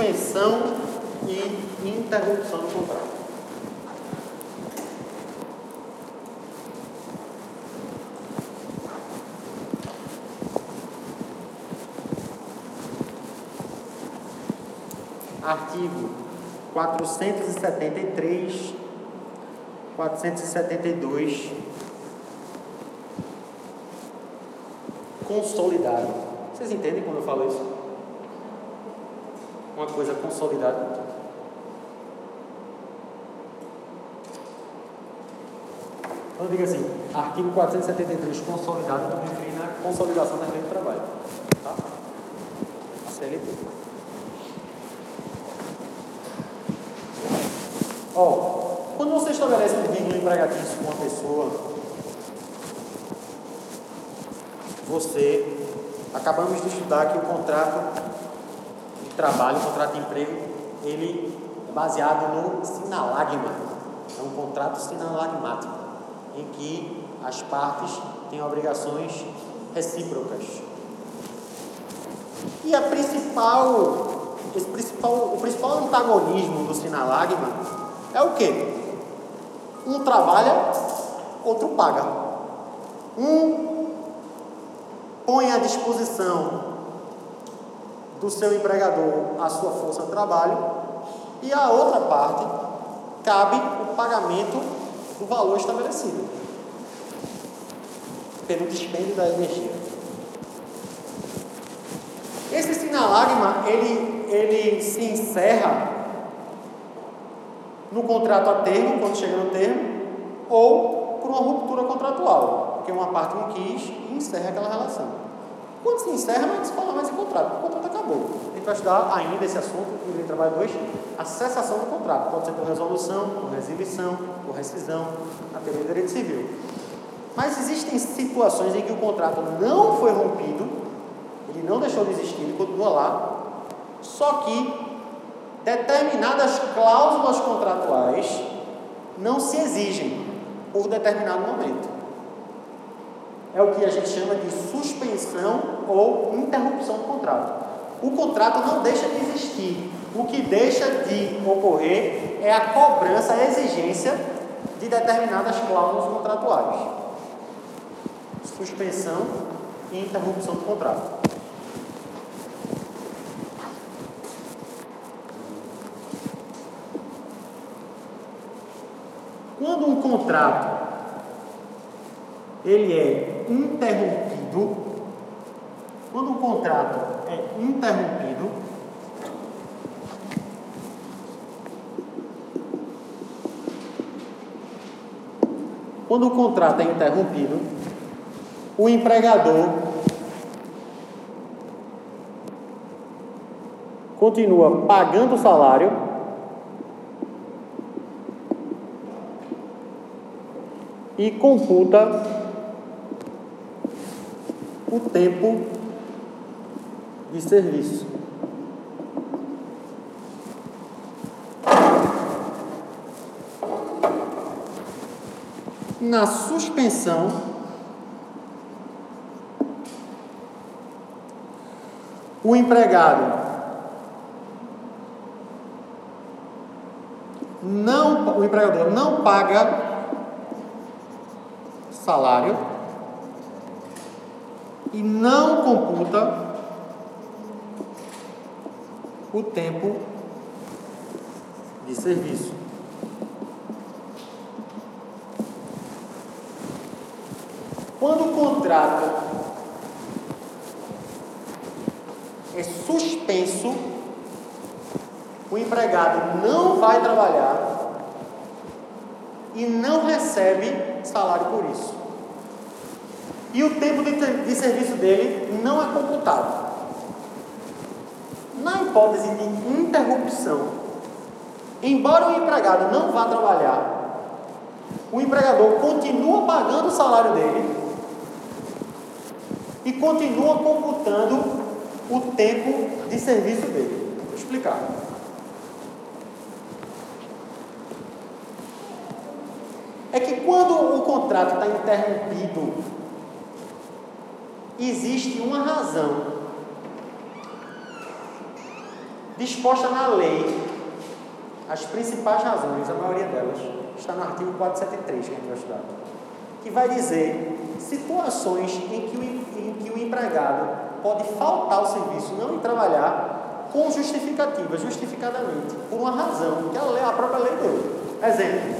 suspensão e interrupção do contrato. Artigo 473, 472, consolidado. Vocês entendem quando eu falo isso? Uma coisa consolidada. Quando eu digo assim, artigo 473 consolidado, eu estou me referindo à consolidação da lei do trabalho. Tá? CLT. Ó, quando você estabelece um vínculo empregatício com uma pessoa, você, acabamos de estudar que o contrato trabalho, o contrato de emprego, ele é baseado no sinalagma. É um contrato sinalagmático, em que as partes têm obrigações recíprocas. E a principal, esse principal, o principal antagonismo do sinalagma é o que? Um trabalha, outro paga. Um põe à disposição do seu empregador a sua força de trabalho e a outra parte cabe o pagamento do valor estabelecido pelo dispêndio da energia. Esse sinalagma ele, ele se encerra no contrato a termo, quando chega no termo, ou por uma ruptura contratual, porque uma parte não quis e encerra aquela relação. Quando se encerra, não se fala mais em contrato, o contrato acabou. A gente vai estudar ainda esse assunto no Direito Trabalho 2, a cessação do contrato. Pode ser por resolução, por resilição, por rescisão, até o direito civil. Mas existem situações em que o contrato não foi rompido, ele não deixou de existir, ele continua lá, só que determinadas cláusulas contratuais não se exigem por determinado momento. É o que a gente chama de suspensão ou interrupção do contrato. O contrato não deixa de existir. O que deixa de ocorrer é a cobrança, a exigência de determinadas cláusulas contratuais. Suspensão e interrupção do contrato. Quando um contrato ele é interrompido, quando um contrato é interrompido, quando o contrato é interrompido, o empregador continua pagando o salário e computa o tempo de serviço. Na suspensão, o empregado não, o empregador não paga salário e não computa o tempo de serviço. Quando o contrato é suspenso, o empregado não vai trabalhar e não recebe salário por isso. E o tempo de, de serviço dele não é computado. Na hipótese de interrupção, embora o empregado não vá trabalhar, o empregador continua pagando o salário dele e continua computando o tempo de serviço dele. Vou explicar. É que quando o contrato está interrompido existe uma razão. disposta na lei, as principais razões, a maioria delas, está no artigo 473 que a gente vai estudar, que vai dizer situações em que o, em que o empregado pode faltar ao serviço, não ir trabalhar, com justificativa, justificadamente, por uma razão que a, lei, a própria lei deu. Exemplo,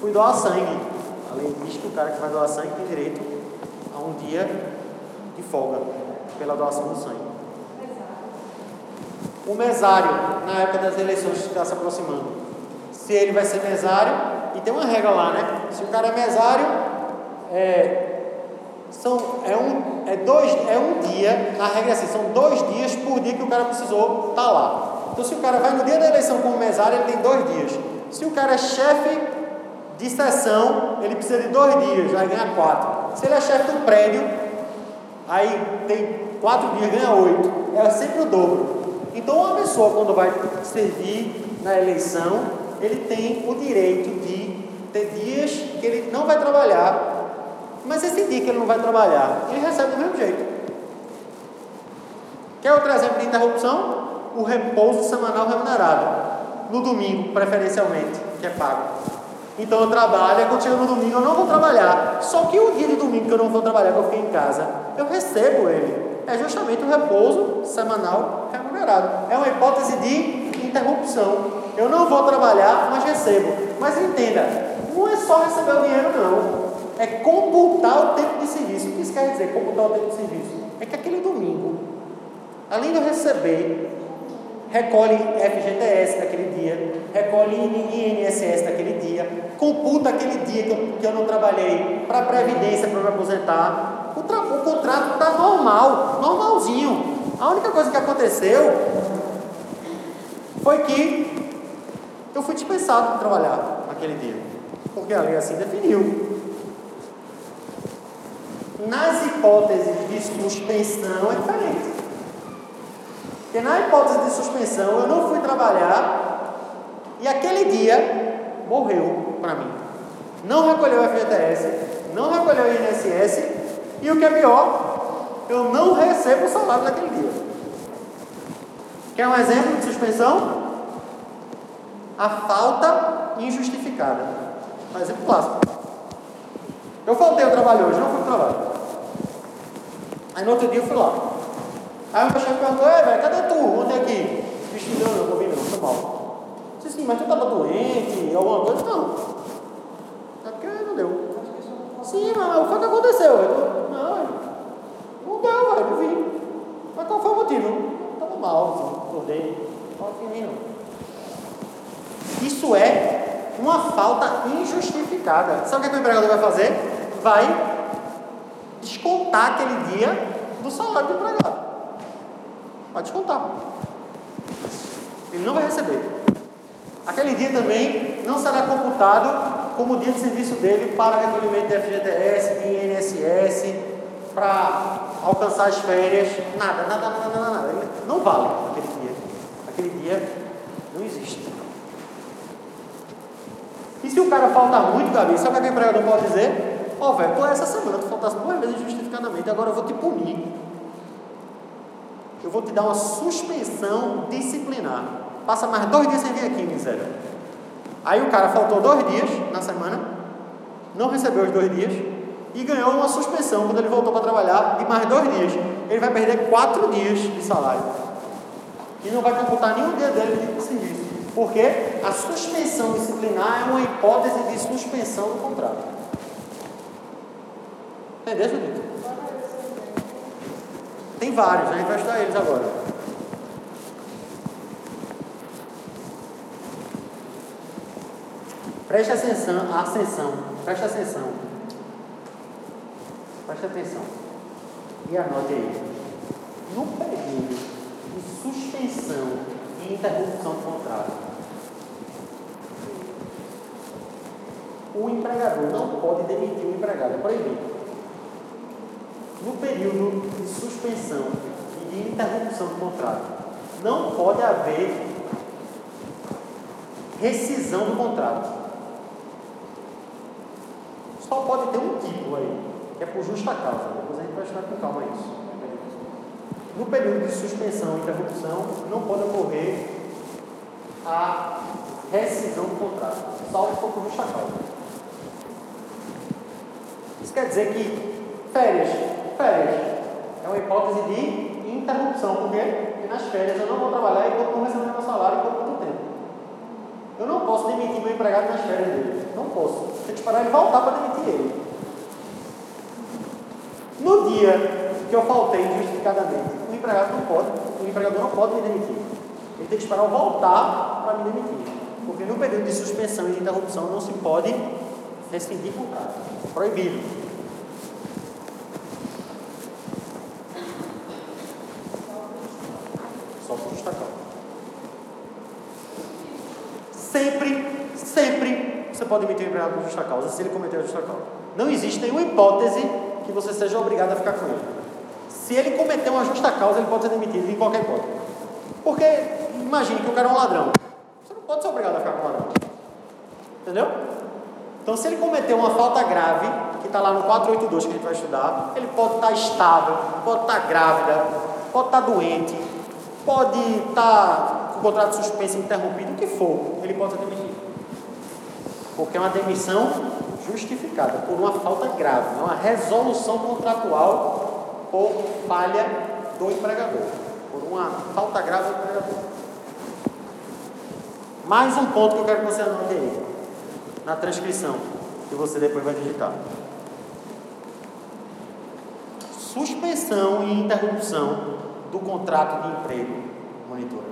fui doar sangue. A lei diz que o cara que vai doar sangue tem direito um dia de folga pela doação do sangue. O mesário, na época das eleições que está se aproximando, se ele vai ser mesário, e tem uma regra lá, né? Se o cara é mesário, é, são, é, um, é, dois, é um dia, na regra é assim, são dois dias por dia que o cara precisou estar tá lá. Então, se o cara vai no dia da eleição como mesário, ele tem dois dias. Se o cara é chefe de sessão, ele precisa de dois dias, vai ganhar quatro. Se ele é chefe do prédio, aí tem quatro dias, ganha oito. É sempre o dobro. Então, uma pessoa, quando vai servir na eleição, ele tem o direito de ter dias que ele não vai trabalhar mas esse dia que ele não vai trabalhar, ele recebe do mesmo jeito. Quer outro exemplo de interrupção? O repouso semanal remunerado. No domingo, preferencialmente, que é pago. Então eu trabalho, e quando chega no domingo eu não vou trabalhar. Só que o dia de domingo que eu não vou trabalhar, que eu fiquei em casa, eu recebo ele. É justamente o repouso semanal remunerado. É uma hipótese de interrupção. Eu não vou trabalhar, mas recebo. Mas entenda, não é só receber o dinheiro, não é computar o tempo de serviço. O que isso quer dizer, computar o tempo de serviço? É que aquele domingo, além de eu receber, recolhe FGTS daquele dia, recolhe INSS daquele dia, computa aquele dia que eu, que eu não trabalhei para Previdência, para me aposentar. O, o contrato está normal, normalzinho. A única coisa que aconteceu foi que eu fui dispensado de trabalhar naquele dia, porque a lei assim definiu. Nas hipóteses de suspensão é diferente. Porque na hipótese de suspensão eu não fui trabalhar e aquele dia morreu para mim. Não recolheu o FGTS, não recolheu o INSS e o que é pior, eu não recebo o salário daquele dia. Quer um exemplo de suspensão? A falta injustificada. Um exemplo clássico. Eu faltei ao trabalho hoje, não fui para trabalho. Aí no outro dia eu fui lá. Aí o meu chefe perguntou, é velho, cadê tu? Ontem aqui? Bicho, não, não, vou vir não, foi mal. Eu disse, sim, mas tu estava doente, alguma coisa? Não. É porque não deu. Sim, mas o que foi que aconteceu? Eu, não, não deu, velho, não vim. Mas qual foi o motivo? Estava mal, assim, acordei. Não vim não. Isso é uma falta injustificada. Sabe o que o empregador vai fazer? Vai descontar aquele dia do salário do empregado. Vai descontar. Ele não vai receber. Aquele dia também não será computado como dia de serviço dele para recolhimento de FGTS, de INSS, para alcançar as férias. Nada, nada, nada, nada, nada. Ele não vale aquele dia. Aquele dia não existe. E se o cara falta muito, Gabi, sabe o que o empregador pode dizer? Ó, oh, velho, essa semana tu faltasse duas vezes justificadamente, agora eu vou te punir. Eu vou te dar uma suspensão disciplinar. Passa mais dois dias sem vir aqui, miséria. Aí o cara faltou dois dias na semana, não recebeu os dois dias e ganhou uma suspensão quando ele voltou para trabalhar de mais dois dias. Ele vai perder quatro dias de salário. E não vai computar nenhum dia dele de serviço. Porque a suspensão disciplinar é uma hipótese de suspensão do contrato. Entendeu, Judito? Tem vários, a gente vai estudar eles agora. Preste atenção, atenção, preste atenção. Preste atenção. E anote aí. No período de suspensão e interrupção do contrato, o empregador não pode demitir o empregado, é proibido no período de suspensão e de interrupção do contrato, não pode haver rescisão do contrato. Só pode ter um tipo aí, que é por justa causa. Depois a gente vai estudar com calma isso. No período de suspensão e interrupção, não pode ocorrer a rescisão do contrato, salvo por justa causa. Isso quer dizer que férias, férias, é uma hipótese de interrupção, por quê? Porque nas férias eu não vou trabalhar e continuo recebendo meu salário por muito tempo. Eu não posso demitir meu empregado nas férias dele. Não posso. Tem que esperar ele voltar para demitir ele. No dia que eu faltei injustificadamente, o empregado não pode, o empregador não pode me demitir. Ele tem que esperar eu voltar para me demitir. Porque no período de suspensão e de interrupção não se pode rescindir contrato. Proibido. Só por justa causa. Sempre, você pode demitir o empregado por justa causa se ele cometer a justa causa. Não existe nenhuma hipótese que você seja obrigado a ficar com ele. Se ele cometer uma justa causa, ele pode ser demitido em qualquer hipótese. Porque, imagine que o cara é um ladrão. Você não pode ser obrigado a ficar com um ladrão. Entendeu? Então, se ele cometer uma falta grave, que está lá no 482 que a gente vai estudar, ele pode estar tá estável, pode estar tá grávida, pode estar tá doente, pode estar com o contrato suspenso interrompido, o que for, ele pode ser demitido. Porque é uma demissão justificada por uma falta grave, é uma resolução contratual por falha do empregador, por uma falta grave do empregador. Mais um ponto que eu quero que você anote aí, na transcrição, que você depois vai digitar. Suspensão e interrupção do contrato de emprego, monitora.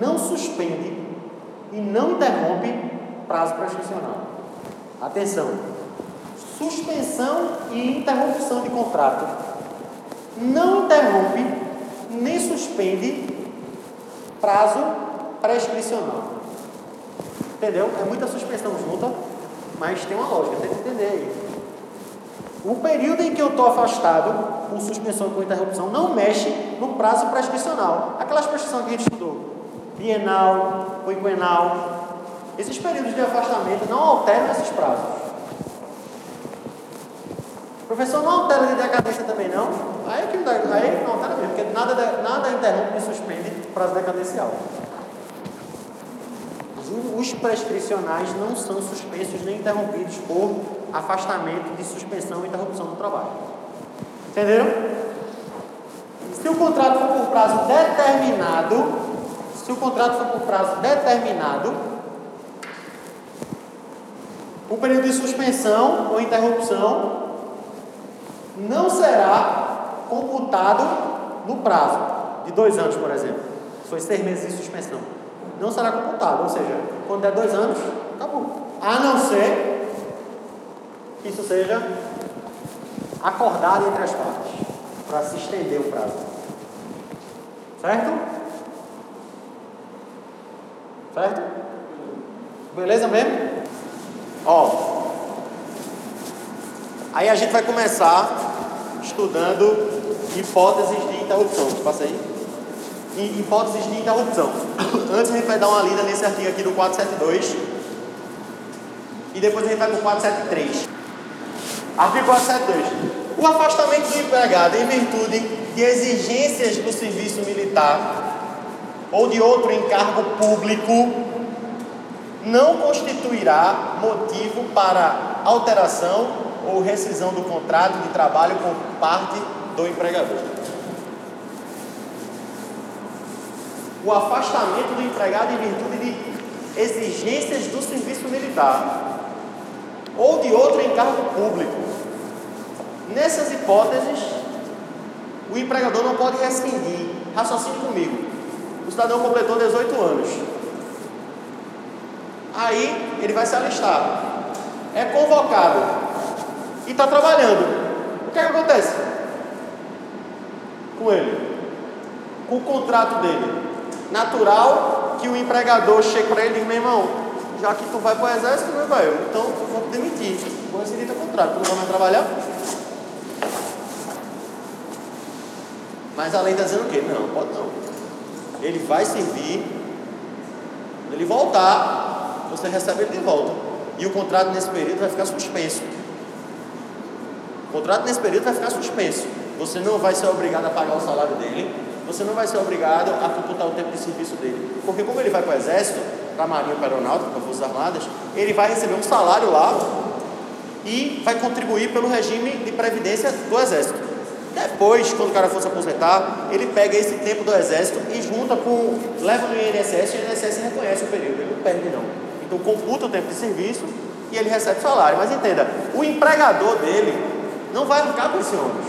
Não suspende e não interrompe prazo prescricional. Atenção. Suspensão e interrupção de contrato não interrompe nem suspende prazo prescricional. Entendeu? É muita suspensão junta, mas tem uma lógica, tem que entender aí. O período em que eu estou afastado, com suspensão e com interrupção, não mexe no prazo prescricional. Aquelas prescrições que a gente estudou, bienal, quinquenal, esses períodos de afastamento não alteram esses prazos. Professor, não altera de decadência também não? Aí que não altera mesmo, porque nada, nada interrompe e suspende o prazo decadencial. Os prescricionais não são suspensos nem interrompidos por afastamento de suspensão e interrupção do trabalho. Entenderam? Se o contrato for por prazo determinado, se o contrato for por prazo determinado, o período de suspensão ou interrupção não será computado no prazo de dois anos, por exemplo. Foi seis meses de suspensão. Não será computado, ou seja, quando der dois anos, acabou. A não ser que isso seja acordado entre as partes, para se estender o prazo. Certo? Certo? Beleza mesmo? Ó, aí a gente vai começar estudando hipóteses de interrupção. Passa aí. Hipóteses de interrupção. Antes a gente vai dar uma lida nesse artigo aqui do 472 e depois a gente vai para o 473. Artigo 472. O afastamento do empregado em virtude de exigências do serviço militar ou de outro encargo público não constituirá motivo para alteração ou rescisão do contrato de trabalho por parte do empregador. O afastamento do empregado em virtude de exigências do serviço militar ou de outro encargo público. Nessas hipóteses, o empregador não pode rescindir. Raciocínio comigo. O cidadão completou 18 anos Aí ele vai se alistar. É convocado. E está trabalhando. O que, é que acontece? Com ele? Com o contrato dele. Natural que o empregador chegue para ele e diga, meu irmão, já que tu vai para o exército, meu vai, então eu vou te demitir. Vou rescindir teu contrato. Tu não vai mais trabalhar? Mas a lei está dizendo o quê? Não, pode não. Ele vai servir. Quando ele voltar, você recebe ele de volta. E o contrato nesse período vai ficar suspenso. O contrato nesse período vai ficar suspenso. você não vai ser obrigado a pagar o salário dele, você não vai ser obrigado a computar o tempo de serviço dele. Porque como ele vai para o exército, para a Marinha, para a Aeronáutica, para as Forças Armadas, ele vai receber um salário lá e vai contribuir pelo regime de previdência do exército. Depois, quando o cara for se aposentar, ele pega esse tempo do exército e junta com. leva no INSS e o INSS reconhece o período, ele não perde não. Então computa o tempo de serviço e ele recebe salário. Mas entenda, o empregador dele não vai arcar com esse ônus.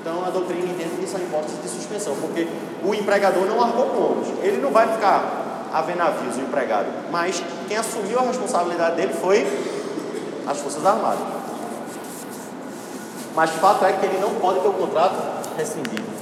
Então a doutrina entende que isso é hipótese de suspensão, porque o empregador não arcou com o ônus. Ele não vai ficar a ver navios, o empregado. Mas quem assumiu a responsabilidade dele foi as Forças Armadas. Mas fato é que ele não pode ter o contrato rescindido.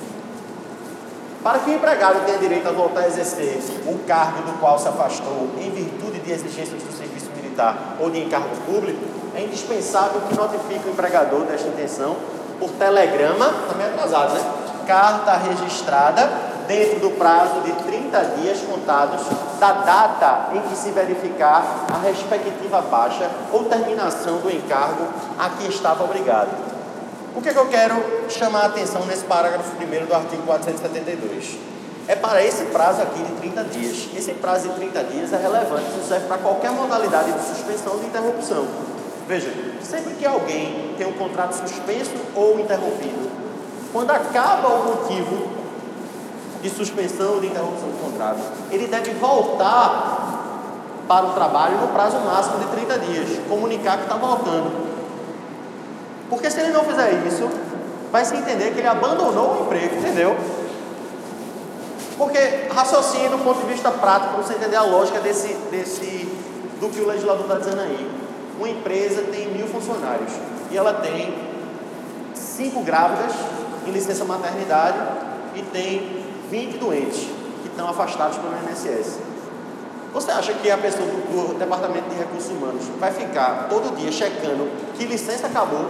Para que o empregado tenha direito a voltar a exercer o cargo do qual se afastou em virtude de exigências do serviço militar ou de encargo público, é indispensável que notifique o empregador desta intenção por telegrama, também atrasado, né? Carta registrada dentro do prazo de 30 dias contados da data em que se verificar a respectiva baixa ou terminação do encargo a que estava obrigado. O que, é que eu quero chamar a atenção nesse parágrafo primeiro do artigo 472? É para esse prazo aqui de 30 dias. Esse prazo de 30 dias é relevante, isso serve para qualquer modalidade de suspensão ou de interrupção. Veja, sempre que alguém tem um contrato suspenso ou interrompido, quando acaba o motivo de suspensão ou de interrupção do contrato, ele deve voltar para o trabalho no prazo máximo de 30 dias, comunicar que está voltando. Porque se ele não fizer isso, vai se entender que ele abandonou o emprego, entendeu? Porque raciocínio do ponto de vista prático, para você entender a lógica desse, desse, do que o legislador está dizendo aí. Uma empresa tem mil funcionários e ela tem cinco grávidas em licença maternidade e tem 20 doentes que estão afastados pelo INSS. Você acha que a pessoa do, do Departamento de Recursos Humanos vai ficar todo dia checando que licença acabou,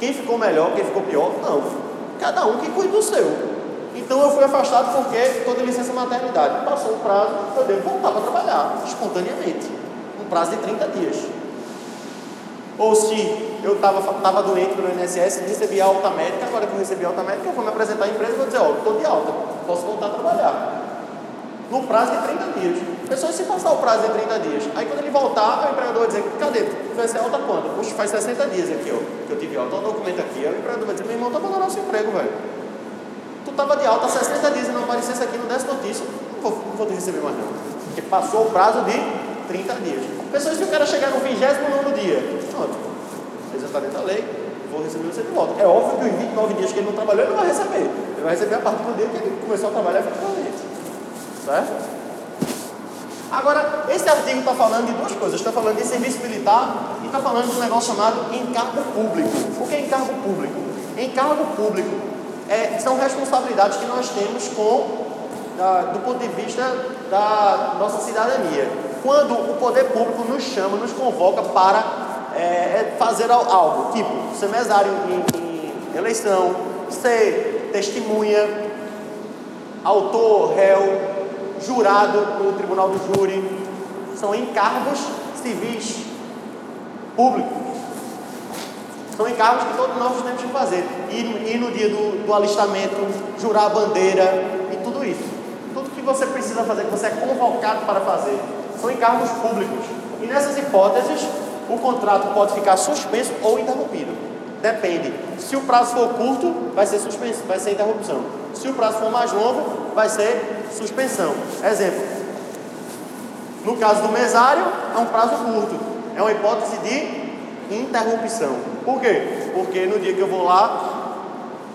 quem ficou melhor, quem ficou pior? Não. Cada um que cuida do seu. Então eu fui afastado porque estou de licença maternidade. Passou o prazo, eu devo voltar para trabalhar, espontaneamente. Um prazo de 30 dias. Ou se eu estava tava doente no INSS, recebi alta médica, agora que eu recebi alta médica, eu vou me apresentar à empresa e vou dizer, ó, estou de alta, posso voltar a trabalhar no prazo de 30 dias. Pessoas se passar o prazo de 30 dias. Aí quando ele voltar, o empregador vai dizer, cadê? Tu vai ser alta quando? Puxa, faz 60 dias aqui, ó, que eu tive alta, o documento aqui. Aí o empregador vai dizer, meu irmão, tá abandonando o seu emprego, velho. Tu estava de alta 60 dias e não aparecesse aqui, no desse notícia, não vou, não vou te receber mais não. Porque passou o prazo de 30 dias. Pessoas que o cara chegar no 29 dia, pronto, ele está dentro da lei, vou receber você de volta. É óbvio que os 29 dias que ele não trabalhou, ele não vai receber. Ele vai receber a partir do dia que ele começou a trabalhar efetivamente. Certo? Agora, esse artigo está falando de duas coisas: está falando de serviço militar e está falando de um negócio chamado encargo público. O que é encargo público? Encargo público é, são responsabilidades que nós temos com, da, do ponto de vista da nossa cidadania. Quando o poder público nos chama, nos convoca para é, é fazer algo, tipo ser mesário em, em eleição, ser testemunha, autor, réu, jurado no tribunal do júri, são encargos civis públicos. São encargos que todos nós temos que fazer. Ir no dia do, do alistamento, jurar a bandeira e tudo isso. Tudo que você precisa fazer, que você é convocado para fazer, são encargos públicos. E nessas hipóteses, o contrato pode ficar suspenso ou interrompido. Depende. Se o prazo for curto, vai ser suspenso, vai ser interrupção. Se o prazo for mais longo, vai ser suspensão. Exemplo. No caso do mesário, é um prazo curto. É uma hipótese de interrupção. Por quê? Porque no dia que eu vou lá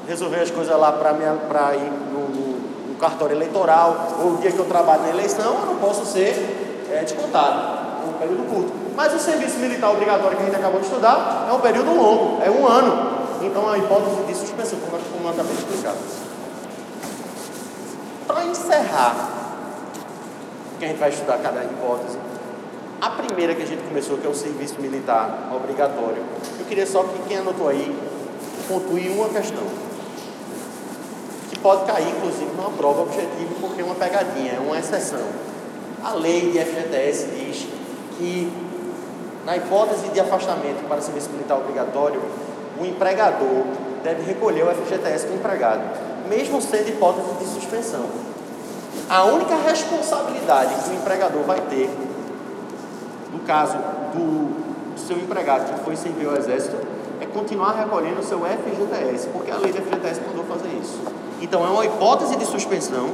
resolver as coisas lá para ir no, no, no, cartório eleitoral, ou o dia que eu trabalho na eleição, eu não posso ser é, descontado. É um período curto. Mas o serviço militar obrigatório que a gente acabou de estudar é um período longo, é um ano. Então a hipótese de suspensão, como eu acabei de explicar. Para encerrar, que a gente vai estudar cada hipótese, a primeira que a gente começou, que é o serviço militar obrigatório, eu queria só que quem anotou aí pontue uma questão, que pode cair, inclusive, numa prova objetiva, porque é uma pegadinha, é uma exceção. A lei de FGTS diz que, na hipótese de afastamento para serviço militar obrigatório, o empregador deve recolher o FGTS do empregado, mesmo sendo hipótese de suspensão. A única responsabilidade que o empregador vai ter, no caso do seu empregado que foi servir ao Exército, é continuar recolhendo o seu FGTS, porque a lei do FGTS mandou fazer isso. Então é uma hipótese de suspensão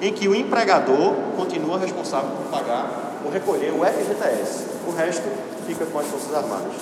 em que o empregador continua responsável por pagar ou recolher o FGTS. O resto fica com as Forças Armadas.